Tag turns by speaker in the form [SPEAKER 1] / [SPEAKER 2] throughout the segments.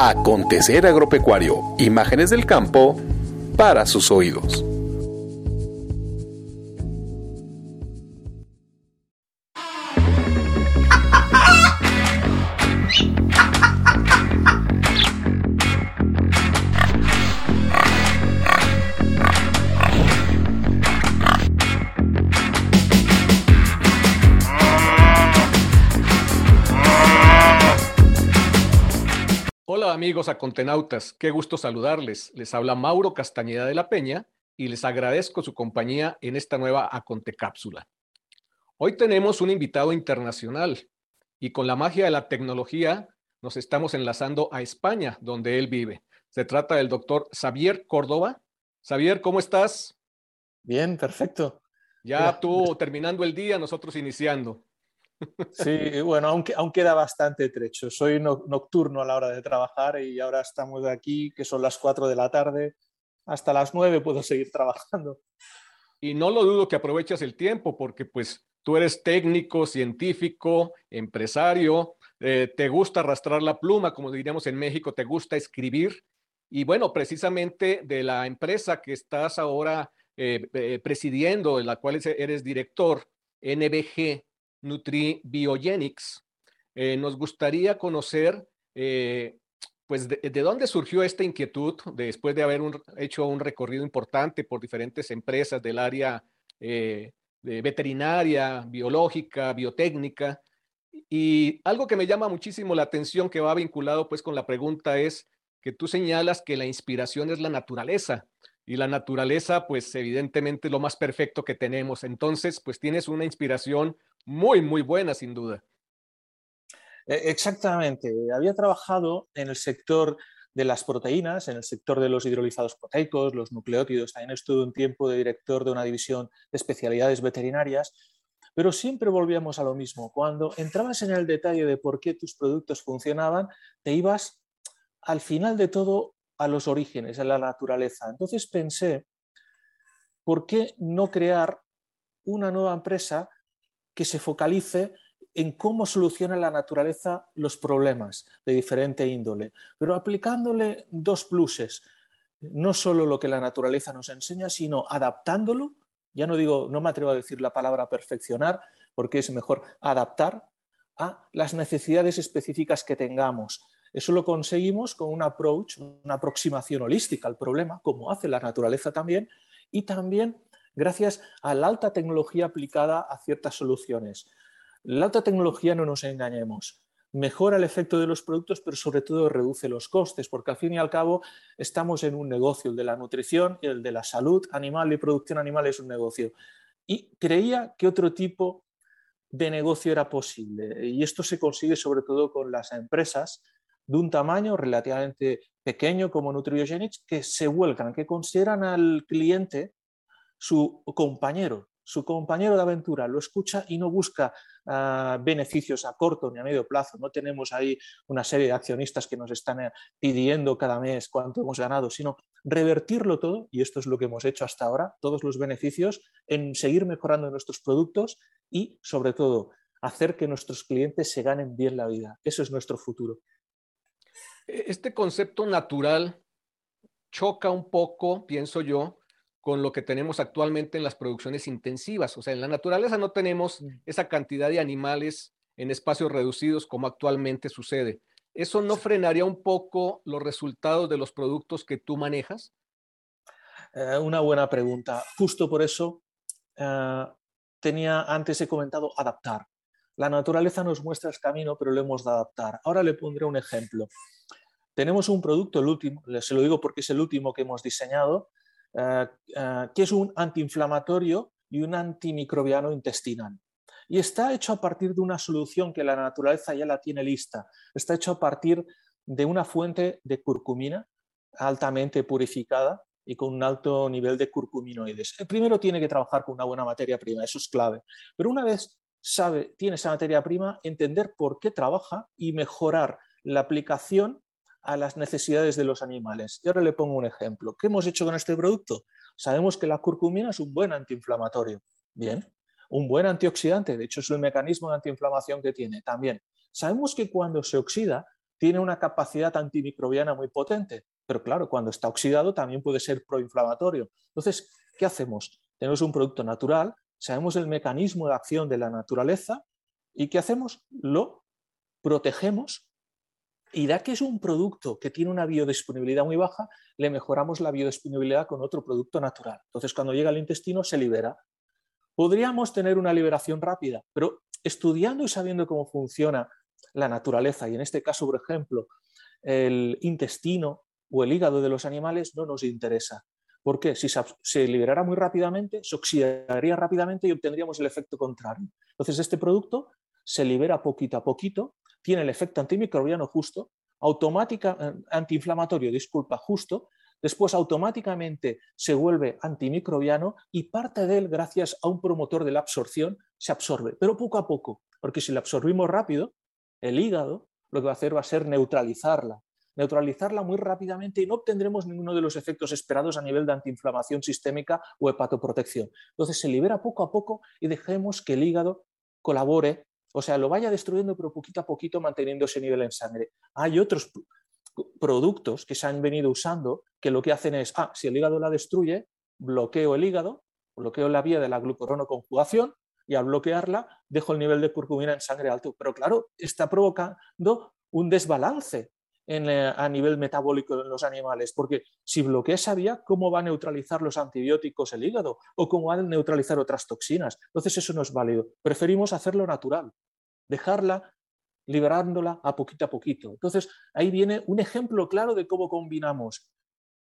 [SPEAKER 1] Acontecer Agropecuario, imágenes del campo para sus oídos.
[SPEAKER 2] Amigos acontenautas, qué gusto saludarles. Les habla Mauro Castañeda de la Peña y les agradezco su compañía en esta nueva Aconte Cápsula. Hoy tenemos un invitado internacional y con la magia de la tecnología nos estamos enlazando a España, donde él vive. Se trata del doctor Xavier Córdoba. Xavier, ¿cómo estás?
[SPEAKER 3] Bien, perfecto.
[SPEAKER 2] Ya tú terminando el día, nosotros iniciando.
[SPEAKER 3] Sí, bueno, aún, aún queda bastante trecho. Soy nocturno a la hora de trabajar y ahora estamos aquí, que son las 4 de la tarde. Hasta las 9 puedo seguir trabajando.
[SPEAKER 2] Y no lo dudo que aprovechas el tiempo porque pues tú eres técnico, científico, empresario, eh, te gusta arrastrar la pluma, como diríamos en México, te gusta escribir. Y bueno, precisamente de la empresa que estás ahora eh, eh, presidiendo, en la cual eres director, NBG, NutriBiogenics. Eh, nos gustaría conocer, eh, pues, de, dónde surgió esta inquietud después de haber hecho un recorrido importante por diferentes empresas del área eh, veterinaria, biológica, biotécnica. Y algo que me llama muchísimo la atención que va vinculado pues con la pregunta es que tú señalas que la inspiración es la naturaleza y la naturaleza pues evidentemente lo más perfecto que tenemos. Entonces pues tienes una inspiración muy, muy buena, sin duda.
[SPEAKER 3] E, exactamente. Había trabajado en el sector de las proteínas, en el sector de los hidrolizados proteicos, los nucleótidos. También estuve un tiempo de director de una división de especialidades veterinarias, pero siempre volvíamos a lo mismo. Cuando entrabas en el detalle de por qué tus productos funcionaban, te ibas al final de todo a los orígenes, a la naturaleza. Entonces pensé, ¿por qué no crear una nueva empresa que se focalice en cómo soluciona la naturaleza los problemas de diferente índole, pero aplicándole dos pluses, no solo lo que la naturaleza nos enseña, sino adaptándolo, ya no digo, no me atrevo a decir la palabra perfeccionar, porque es mejor adaptar a las necesidades específicas que tengamos. Eso lo conseguimos con un approach, una aproximación holística al problema, como hace la naturaleza también, y también gracias a la alta tecnología aplicada a ciertas soluciones. La alta tecnología, no nos engañemos, mejora el efecto de los productos, pero sobre todo reduce los costes, porque al fin y al cabo estamos en un negocio, el de la nutrición y el de la salud animal y producción animal es un negocio. Y creía que otro tipo de negocio era posible. Y esto se consigue sobre todo con las empresas de un tamaño relativamente pequeño como Nutriogenics que se vuelcan, que consideran al cliente su compañero, su compañero de aventura, lo escucha y no busca ah, beneficios a corto ni a medio plazo. No tenemos ahí una serie de accionistas que nos están eh, pidiendo cada mes cuánto hemos ganado, sino revertirlo todo, y esto es lo que hemos hecho hasta ahora, todos los beneficios en seguir mejorando nuestros productos y, sobre todo, hacer que nuestros clientes se ganen bien la vida. Eso es nuestro futuro.
[SPEAKER 2] E-, este concepto natural choca un poco, pienso yo, con lo que tenemos actualmente en las producciones intensivas. O sea, en la naturaleza no tenemos mm. esa cantidad de animales en espacios reducidos como actualmente sucede. ¿Eso no frenaría un poco los resultados de los productos que tú manejas?
[SPEAKER 3] Eh, una buena pregunta. Justo por eso eh, tenía antes he comentado adaptar. La naturaleza nos muestra el camino, pero lo hemos de adaptar. Ahora le pondré un ejemplo. Tenemos un producto, el último, se lo digo porque es el último que hemos diseñado, que es un antiinflamatorio y un antimicrobiano intestinal. Y está hecho a partir de una solución que la naturaleza ya la tiene lista. Está hecho a partir de una fuente de curcumina altamente purificada y con un alto nivel de curcuminoides. Primero tiene que trabajar con una buena materia prima, eso es clave. Pero una vez sabe, tiene esa materia prima, entender por qué trabaja y mejorar la aplicación a las necesidades de los animales. Y ahora le pongo un ejemplo. ¿Qué hemos hecho con este producto? Sabemos que la curcumina es un buen antiinflamatorio. Bien. Un buen antioxidante, de hecho es el mecanismo de antiinflamación que tiene también. Sabemos que cuando se oxida tiene una capacidad antimicrobiana muy potente, pero claro, cuando está oxidado también puede ser proinflamatorio. Entonces, ¿qué hacemos? Tenemos un producto natural, sabemos el mecanismo de acción de la naturaleza y ¿qué hacemos? Lo protegemos y da que es un producto que tiene una biodisponibilidad muy baja, le mejoramos la biodisponibilidad con otro producto natural. Entonces, cuando llega al intestino, se libera. Podríamos tener una liberación rápida, pero estudiando y sabiendo cómo funciona la naturaleza, y en este caso, por ejemplo, el intestino o el hígado de los animales, no nos interesa. ¿Por qué? Si se liberara muy rápidamente, se oxidaría rápidamente y obtendríamos el efecto contrario. Entonces, este producto se libera poquito a poquito, tiene el efecto antimicrobiano justo, automática, eh, antiinflamatorio, disculpa, justo, después automáticamente se vuelve antimicrobiano y parte de él, gracias a un promotor de la absorción, se absorbe, pero poco a poco, porque si la absorbimos rápido, el hígado lo que va a hacer va a ser neutralizarla, neutralizarla muy rápidamente y no obtendremos ninguno de los efectos esperados a nivel de antiinflamación sistémica o hepatoprotección. Entonces se libera poco a poco y dejemos que el hígado colabore, o sea, lo vaya destruyendo, pero poquito a poquito manteniendo ese nivel en sangre. Hay otros productos que se han venido usando que lo que hacen es, ah, si el hígado la destruye, bloqueo el hígado, bloqueo la vía de la glucuronoconjugación y al bloquearla dejo el nivel de curcumina en sangre alto. Pero claro, está provocando un desbalance eh, a nivel metabólico en los animales, porque si bloquea esa vía, ¿cómo va a neutralizar los antibióticos el hígado? ¿O cómo va a neutralizar otras toxinas? Entonces eso no es válido. Preferimos hacerlo natural, dejarla liberándola a poquito a poquito. Entonces ahí viene un ejemplo claro de cómo combinamos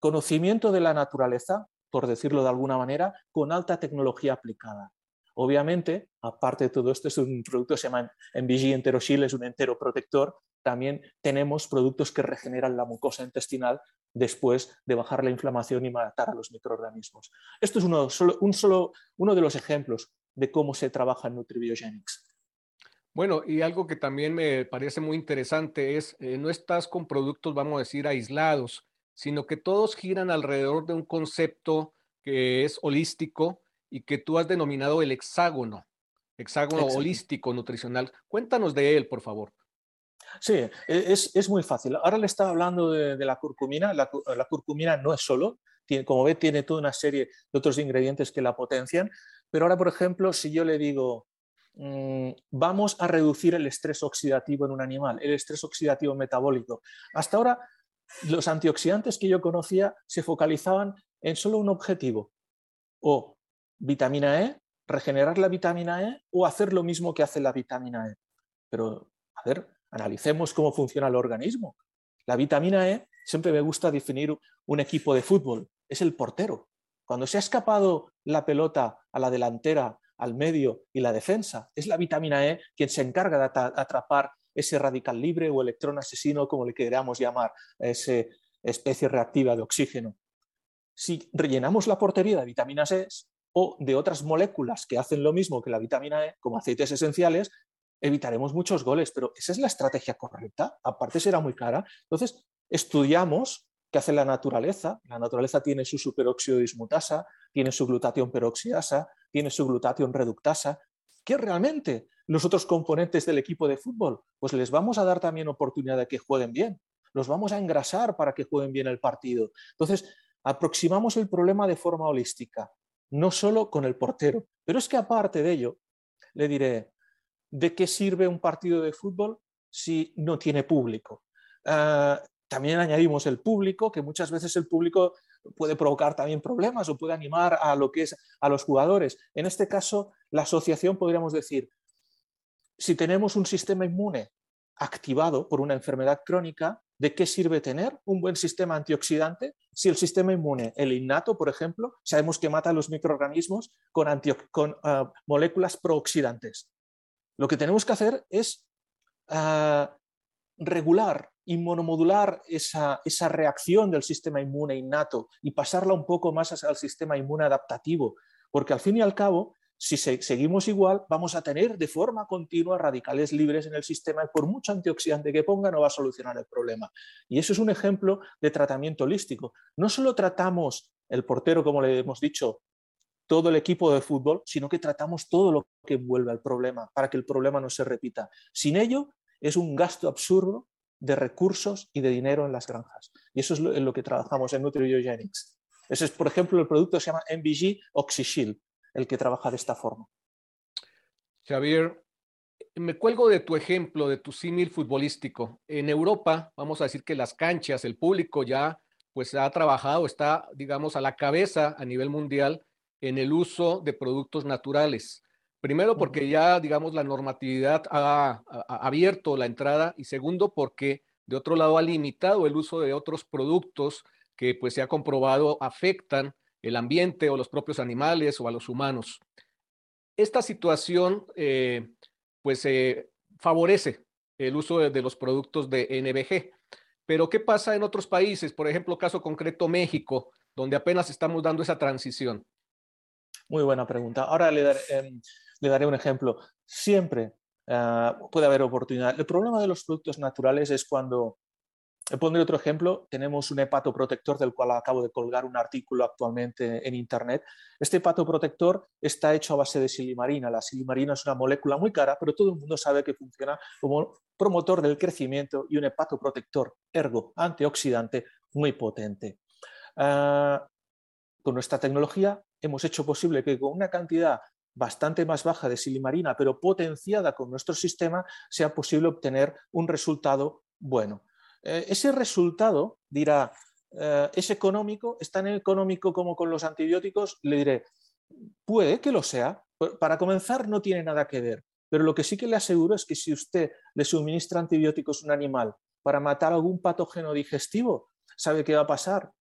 [SPEAKER 3] conocimiento de la naturaleza, por decirlo de alguna manera, con alta tecnología aplicada. Obviamente, aparte de todo esto, es un producto que se llama MVG Enterosil, es un entero protector, también tenemos productos que regeneran la mucosa intestinal después de bajar la inflamación y matar a los microorganismos. Esto es uno, solo, un solo, uno de los ejemplos de cómo se trabaja en Nutribiogenics.
[SPEAKER 2] Bueno, y algo que también me parece muy interesante es, eh, no estás con productos, vamos a decir, aislados, sino que todos giran alrededor de un concepto que es holístico y que tú has denominado el hexágono, hexágono holístico nutricional. Cuéntanos de él, por favor.
[SPEAKER 3] Sí, e, es, muy fácil. Ahora le estaba hablando de, la curcumina. La, curcumina no es solo, como ve, tiene toda una serie de otros ingredientes que la potencian. Pero ahora, por ejemplo, si yo le digo, mm, vamos a reducir el estrés oxidativo en un animal, el estrés oxidativo metabólico. Hasta ahora, los antioxidantes que yo conocía se focalizaban en solo un objetivo, o vitamina E, regenerar la vitamina E o hacer lo mismo que hace la vitamina E. Pero, a ver, analicemos cómo funciona el organismo. La vitamina E, siempre me gusta definir un equipo de fútbol, es el portero. Cuando se ha escapado la pelota a la delantera, al medio y la defensa, es la vitamina E quien se encarga de atrapar ese radical libre o electrón asesino, como le queramos llamar, esa especie reactiva de oxígeno. Si rellenamos la portería de vitaminas E o de otras moléculas que hacen lo mismo que la vitamina E, como aceites esenciales, evitaremos muchos goles, pero esa es la estrategia correcta. Aparte será muy cara. Entonces, estudiamos qué hace la naturaleza. La naturaleza tiene su superóxido dismutasa, tiene su glutatión peroxidasa, tiene su glutatión reductasa. ¿Qué realmente los otros componentes del equipo de fútbol? Pues les vamos a dar también oportunidad de que jueguen bien. Los vamos a engrasar para que jueguen bien el partido. Entonces, aproximamos el problema de forma holística, no solo con el portero. Pero es que aparte de ello, le diré, ¿de qué sirve un partido de fútbol si no tiene público? Ah, también añadimos el público, que muchas veces el público puede provocar también problemas o puede animar a lo que es a los jugadores. En este caso, la asociación podríamos decir, si tenemos un sistema inmune activado por una enfermedad crónica, ¿de qué sirve tener un buen sistema antioxidante si el sistema inmune, el innato, por ejemplo, sabemos que mata a los microorganismos con, ah, moléculas prooxidantes? Lo que tenemos que hacer es ah, regular y monomodular esa, esa, reacción del sistema inmune innato y pasarla un poco más al sistema inmune adaptativo, porque al fin y al cabo, si seguimos igual, vamos a tener de forma continua radicales libres en el sistema y por mucho antioxidante que ponga no va a solucionar el problema. Y eso es un ejemplo de tratamiento holístico. No solo tratamos el portero, como le hemos dicho, todo el equipo de fútbol, sino que tratamos todo lo que envuelve al problema para que el problema no se repita. Sin ello, es un gasto absurdo de recursos y de dinero en las granjas. Y eso es lo, en lo que trabajamos en NutriBiogenics. Ese es, por ejemplo, el producto que se llama MVG OxyShield, el que trabaja de esta forma.
[SPEAKER 2] Javier, me cuelgo de tu ejemplo, de tu símil futbolístico. En Europa, vamos a decir que las canchas, el público ya pues ha trabajado, está, digamos, a la cabeza a nivel mundial en el uso de productos naturales. Primero, porque ya, digamos, la normatividad ha, abierto la entrada y segundo, porque de otro lado ha limitado el uso de otros productos que pues se ha comprobado afectan el ambiente o los propios animales o a los humanos. Esta situación eh, pues eh, favorece el uso de, de, los productos de NBG. Pero ¿qué pasa en otros países? Por ejemplo, caso concreto México, donde apenas estamos dando esa transición.
[SPEAKER 3] Muy buena pregunta. Ahora le, em, daré un ejemplo. Siempre ah, puede haber oportunidad. El problema de los productos naturales es cuando, pondré otro ejemplo, tenemos un hepatoprotector del cual acabo de colgar un artículo actualmente en Internet. Este hepatoprotector está hecho a base de silimarina. La silimarina es una molécula muy cara, pero todo el mundo sabe que funciona como promotor del crecimiento y un hepatoprotector, ergo antioxidante muy potente. Ah, con nuestra tecnología hemos hecho posible que con una cantidad bastante más baja de silimarina, pero potenciada con nuestro sistema, sea posible obtener un resultado bueno. Eh, ese resultado, dirá, eh, ¿es económico? ¿Es tan económico como con los antibióticos? Le diré, puede que lo sea. Para comenzar, no tiene nada que ver. Pero lo que sí que le aseguro es que si usted le suministra antibióticos a un animal para matar algún patógeno digestivo, ¿sabe qué va a pasar?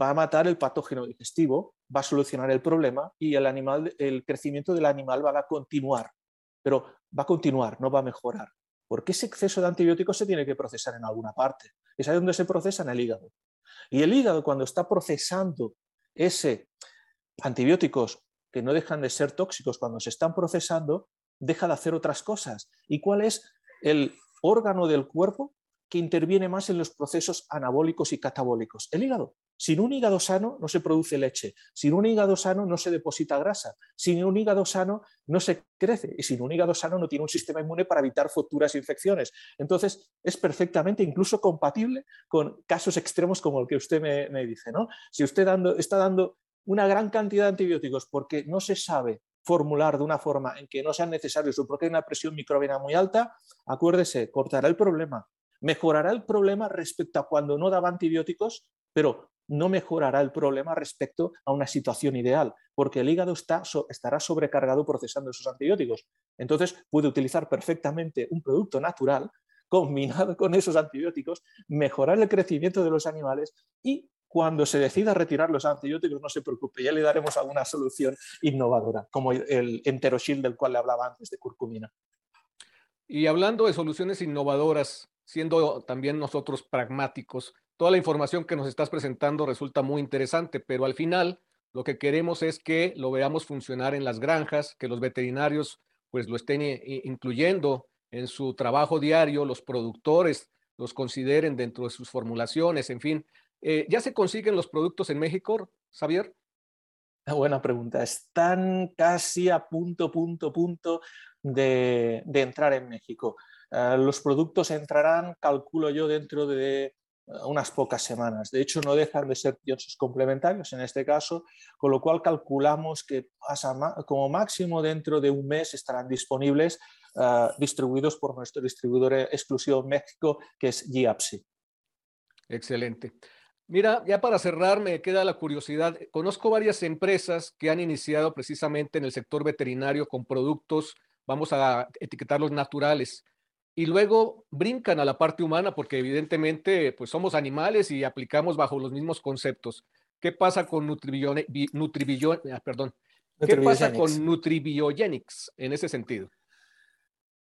[SPEAKER 3] Va a matar el patógeno digestivo, va a solucionar el problema y el, animal, el crecimiento del animal va a continuar. Pero va a continuar, no va a mejorar. Porque ese exceso de antibióticos se tiene que procesar en alguna parte. ¿Y sabe dónde se procesa? En el hígado. Y el hígado, cuando está procesando ese antibióticos que no dejan de ser tóxicos cuando se están procesando, deja de hacer otras cosas. ¿Y cuál es el órgano del cuerpo que interviene más en los procesos anabólicos y catabólicos? El hígado. Sin un hígado sano no se produce leche, sin un hígado sano no se deposita grasa, sin un hígado sano no se crece y sin un hígado sano no tiene un sistema inmune para evitar futuras infecciones. Entonces es perfectamente incluso compatible con casos extremos como el que usted me, dice. ¿no? Si usted está dando una gran cantidad de antibióticos porque no se sabe formular de una forma en que no sean necesarios o porque hay una presión microbiana muy alta, acuérdese, cortará el problema, mejorará el problema respecto a cuando no daba antibióticos, pero no mejorará el problema respecto a una situación ideal, porque el hígado estará sobrecargado procesando esos antibióticos. Entonces puede utilizar perfectamente un producto natural combinado con esos antibióticos, mejorar el crecimiento de los animales y cuando se decida retirar los antibióticos, no se preocupe, ya le daremos alguna solución innovadora, como el enteroshil del cual le hablaba antes de curcumina.
[SPEAKER 2] Y hablando de soluciones innovadoras, siendo también nosotros pragmáticos, toda la información que nos estás presentando resulta muy interesante, pero al final lo que queremos es que lo veamos funcionar en las granjas, que los veterinarios pues lo estén incluyendo en su trabajo diario, los productores los consideren dentro de sus formulaciones, en fin, eh, ¿Ya se consiguen los productos en México, Xavier?
[SPEAKER 3] Buena pregunta. Están casi a punto, punto, punto de, entrar en México. Eh, los productos entrarán, calculo yo, dentro de eh, unas pocas semanas. De hecho, no dejan de ser piensos complementarios en este caso, con lo cual calculamos que como máximo dentro de un mes estarán disponibles, distribuidos por nuestro distribuidor exclusivo en México, que es GIAPSI.
[SPEAKER 2] Excelente. Mira, ya para cerrar, me queda la curiosidad. Conozco varias empresas que han iniciado precisamente en el sector veterinario con productos, vamos a etiquetarlos naturales, y luego brincan a la parte humana porque evidentemente pues somos animales y aplicamos bajo los mismos conceptos. ¿Qué pasa con Nutribiogenics? Ah, perdón. ¿Qué pasa con Nutribiogenics en ese sentido?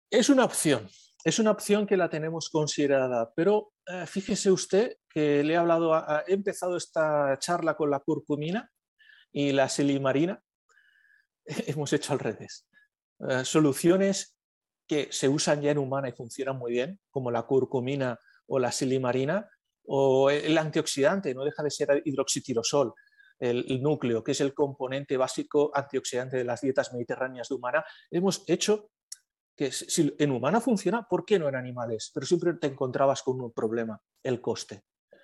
[SPEAKER 3] Es una opción, es una opción que la tenemos considerada, pero eh, fíjese usted que le he hablado, he empezado esta charla con la curcumina y la silimarina. Hemos hecho al revés. Eh, soluciones que se usan ya en humana y funcionan muy bien, como la curcumina o la silimarina, o el antioxidante, no deja de ser hidroxitirosol, el, núcleo, que es el componente básico antioxidante de las dietas mediterráneas de humana. Hemos hecho que si en humana funciona, ¿por qué no en animales? Pero siempre te encontrabas con un problema, el coste.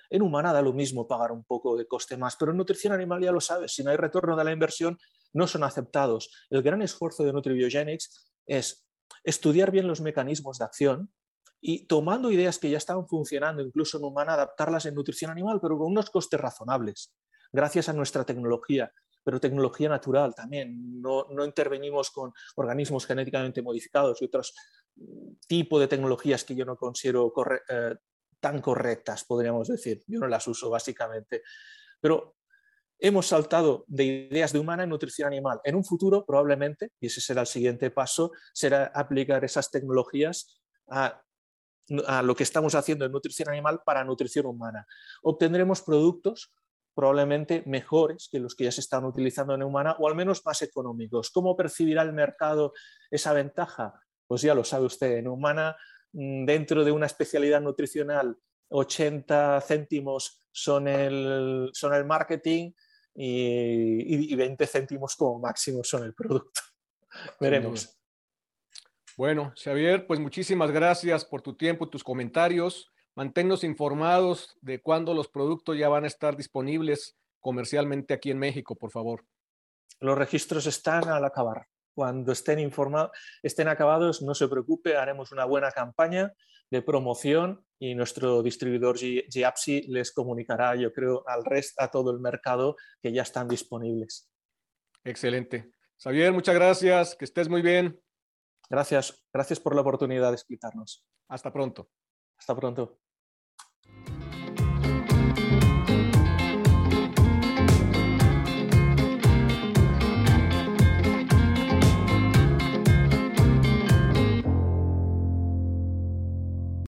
[SPEAKER 3] En humana da lo mismo pagar un poco de coste más, pero en nutrición animal ya lo sabes, si no hay retorno de la inversión, no son aceptados. El gran esfuerzo de Nutribiogenics es estudiar bien los mecanismos de acción y tomando ideas que ya estaban funcionando incluso en humana, adaptarlas en nutrición animal, pero con unos costes razonables, gracias a nuestra tecnología, pero tecnología natural también. No, intervenimos con organismos genéticamente modificados y otros tipos de tecnologías que yo no considero eh, tan correctas, podríamos decir. Yo no las uso básicamente. Pero hemos saltado de ideas de humana en nutrición animal. En un futuro, probablemente, y ese será el siguiente paso, será aplicar esas tecnologías a, lo que estamos haciendo en nutrición animal para nutrición humana. Obtendremos productos probablemente mejores que los que ya se están utilizando en humana o al menos más económicos. ¿Cómo percibirá el mercado esa ventaja? Pues ya lo sabe usted, en humana Mm, dentro de una especialidad nutricional 80 céntimos son el, son el marketing y, 20 céntimos como máximo son el producto. Veremos.
[SPEAKER 2] Bueno, Xavier, pues muchísimas gracias por tu tiempo, tus comentarios. Manténnos informados de cuándo los productos ya van a estar disponibles comercialmente aquí en México, por favor.
[SPEAKER 3] Los registros están al acabar cuando estén, informados, estén acabados, no se preocupe, haremos una buena campaña de promoción y nuestro distribuidor GAPSI les comunicará, yo creo, al resto, a todo el mercado que ya están disponibles.
[SPEAKER 2] Excelente. Xavier, muchas gracias, que estés muy bien.
[SPEAKER 3] Gracias, gracias por la oportunidad de explicarnos.
[SPEAKER 2] Hasta pronto.
[SPEAKER 3] Hasta pronto.